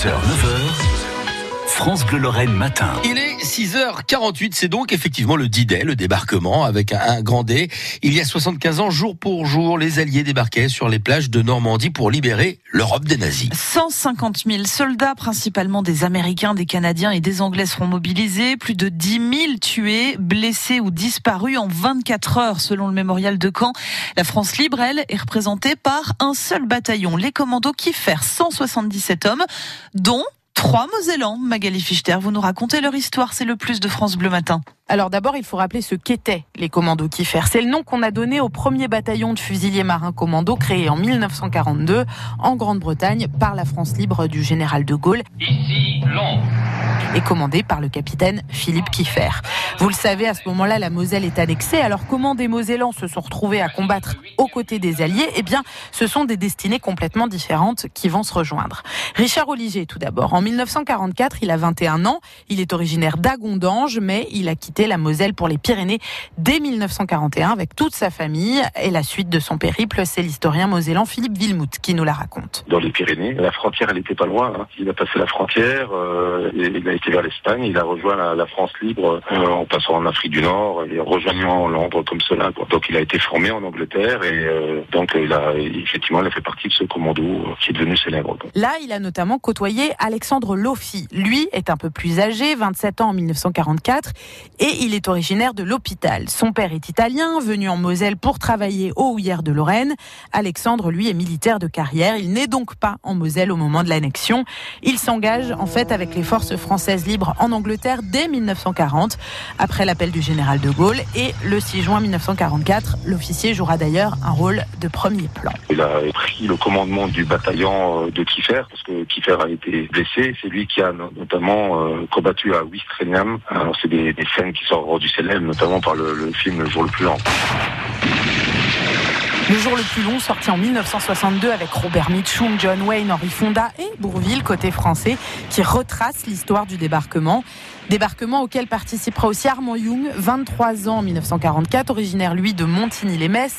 6h, 9h. France Bleu Lorraine matin. Il est 6h48, c'est donc effectivement le D-Day, le débarquement avec un, grand D. Il y a 75 ans, jour pour jour, les Alliés débarquaient sur les plages de Normandie pour libérer l'Europe des nazis. 150 000 soldats, principalement des Américains, des Canadiens et des Anglais seront mobilisés. Plus de 10 000 tués, blessés ou disparus en 24 heures selon le mémorial de Caen. La France libre, elle, est représentée par un seul bataillon, les commandos Kiefer, 177 hommes, dont Trois Mosellans, Magali Fichter, vous nous racontez leur histoire, c'est le plus de France Bleu Matin. Alors d'abord, il faut rappeler ce qu'étaient les commandos Kiefer. C'est le nom qu'on a donné au premier bataillon de fusiliers marins commandos créé en 1942 en Grande-Bretagne par la France libre du général de Gaulle. Ici Londres et commandé par le capitaine Philippe Kiefer. Vous le savez, à ce moment-là, la Moselle est annexée. Alors comment des Mosellans se sont retrouvés à combattre aux côtés des Alliés? Eh bien, ce sont des destinées complètement différentes qui vont se rejoindre. Richard Oliger, tout d'abord. En 1944, il a 21 ans. Il est originaire d'Agondange, mais il a quitté la Moselle pour les Pyrénées dès 1941 avec toute sa famille. Et la suite de son périple, c'est l'historien mosellan Philippe Villemout qui nous la raconte. Dans les Pyrénées, la frontière, elle n'était pas loin. Hein. Il a passé la frontière, euh, été vers l'Espagne, il a rejoint la, France libre euh, en passant en Afrique du Nord et rejoignant Londres comme cela. Donc il a été formé en Angleterre et euh, donc il a effectivement il a fait partie de ce commando qui est devenu célèbre. Là, il a notamment côtoyé Alexandre Lofi. Lui est un peu plus âgé, 27 ans en 1944, et il est originaire de l'hôpital. Son père est italien, venu en Moselle pour travailler au Houillères de Lorraine. Alexandre, lui, est militaire de carrière. Il n'est donc pas en Moselle au moment de l'annexion. Il s'engage en fait avec les forces françaises libres en Angleterre dès 1940, après l'appel du général de Gaulle. Et le 6 juin 1944, l'officier jouera d'ailleurs un rôle de premier plan. Il a pris le commandement du bataillon euh, de Kiefer, parce que Kiefer a été blessé. C'est lui qui a notamment euh, combattu à Wistreniam. C'est des, scènes qui sont rendues célèbres, notamment par le, film Le jour le plus lent. Le jour le plus long, sorti en 1962 avec Robert Mitchum, John Wayne, Henri Fonda et Bourville, côté français, qui retrace l'histoire du débarquement. Débarquement auquel participera aussi Armand Young, 23 ans en 1944, originaire lui de Montigny-les-Metz.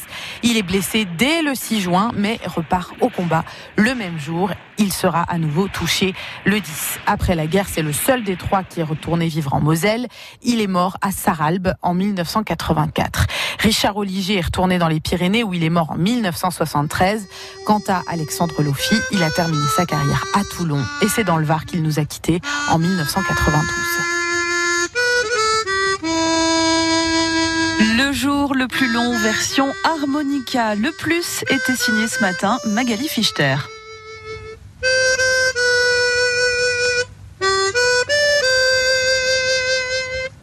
Il est blessé dès le 6 juin, mais repart au combat le même jour. Il sera à nouveau touché le 10. Après la guerre, c'est le seul des trois qui est retourné vivre en Moselle. Il est mort à Saralbe en 1984. Richard Oliger est retourné dans les Pyrénées où il est mort en 1973. Quant à Alexandre Lofi, il a terminé sa carrière à Toulon et c'est dans le Var qu'il nous a quittés en 1992. Le jour le plus long, version harmonica. Le plus était signé ce matin Magali Fichter.